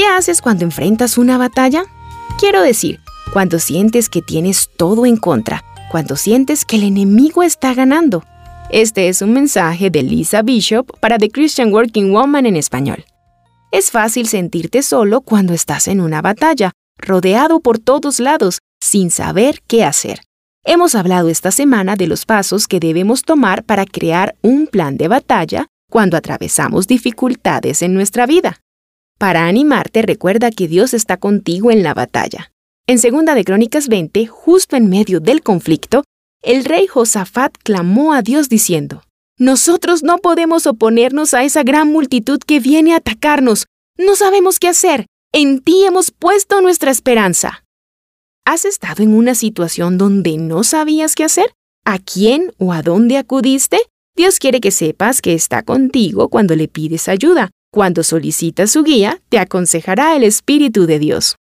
¿Qué haces cuando enfrentas una batalla? Quiero decir, cuando sientes que tienes todo en contra, cuando sientes que el enemigo está ganando. Este es un mensaje de Lisa Bishop para The Christian Working Woman en español. Es fácil sentirte solo cuando estás en una batalla, rodeado por todos lados, sin saber qué hacer. Hemos hablado esta semana de los pasos que debemos tomar para crear un plan de batalla cuando atravesamos dificultades en nuestra vida. Para animarte, recuerda que Dios está contigo en la batalla. En 2 de Crónicas 20, justo en medio del conflicto, el rey Josafat clamó a Dios diciendo, Nosotros no podemos oponernos a esa gran multitud que viene a atacarnos. No sabemos qué hacer. En ti hemos puesto nuestra esperanza. ¿Has estado en una situación donde no sabías qué hacer? ¿A quién o a dónde acudiste? Dios quiere que sepas que está contigo cuando le pides ayuda. Cuando solicitas su guía, te aconsejará el Espíritu de Dios.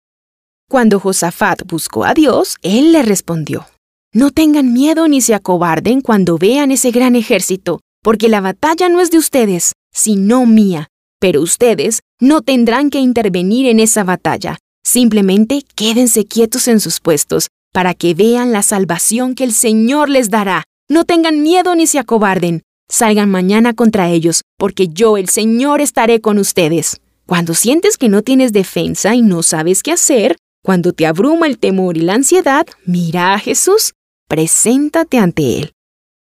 Cuando Josafat buscó a Dios, él le respondió, No tengan miedo ni se acobarden cuando vean ese gran ejército, porque la batalla no es de ustedes, sino mía. Pero ustedes no tendrán que intervenir en esa batalla. Simplemente quédense quietos en sus puestos, para que vean la salvación que el Señor les dará. No tengan miedo ni se acobarden. Salgan mañana contra ellos, porque yo, el Señor, estaré con ustedes. Cuando sientes que no tienes defensa y no sabes qué hacer, cuando te abruma el temor y la ansiedad, mira a Jesús, preséntate ante Él.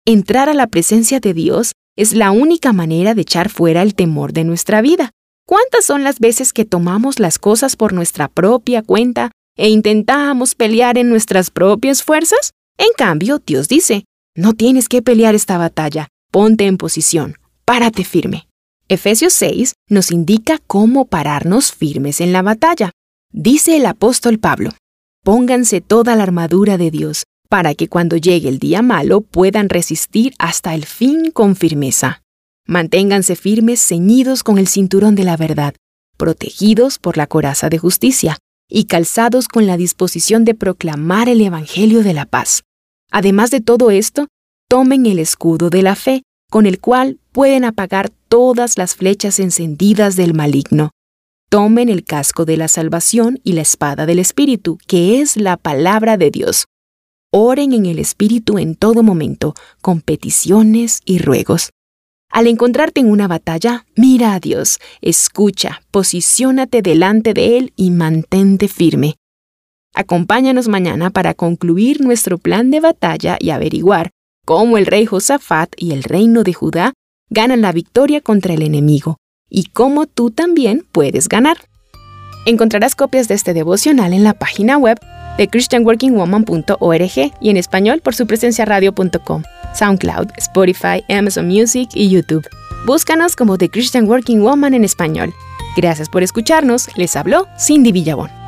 Entrar a la presencia de Dios es la única manera de echar fuera el temor de nuestra vida. ¿Cuántas son las veces que tomamos las cosas por nuestra propia cuenta e intentamos pelear en nuestras propias fuerzas? En cambio, Dios dice, no tienes que pelear esta batalla, ponte en posición, párate firme. Efesios 6 nos indica cómo pararnos firmes en la batalla. Dice el apóstol Pablo, pónganse toda la armadura de Dios, para que cuando llegue el día malo puedan resistir hasta el fin con firmeza. Manténganse firmes ceñidos con el cinturón de la verdad, protegidos por la coraza de justicia y calzados con la disposición de proclamar el Evangelio de la paz. Además de todo esto, tomen el escudo de la fe, con el cual pueden apagar todas las flechas encendidas del maligno tomen el casco de la salvación y la espada del Espíritu, que es la palabra de Dios. Oren en el Espíritu en todo momento, con peticiones y ruegos. Al encontrarte en una batalla, mira a Dios, escucha, posiciónate delante de Él y mantente firme. Acompáñanos mañana para concluir nuestro plan de batalla y averiguar cómo el rey Josafat y el reino de Judá ganan la victoria contra el enemigo y cómo tú también puedes ganar. Encontrarás copias de este devocional en la página web de christianworkingwoman.org y en español por su presencia radio.com, SoundCloud, Spotify, Amazon Music y YouTube. Búscanos como The Christian Working Woman en español. Gracias por escucharnos. Les habló Cindy Villabón.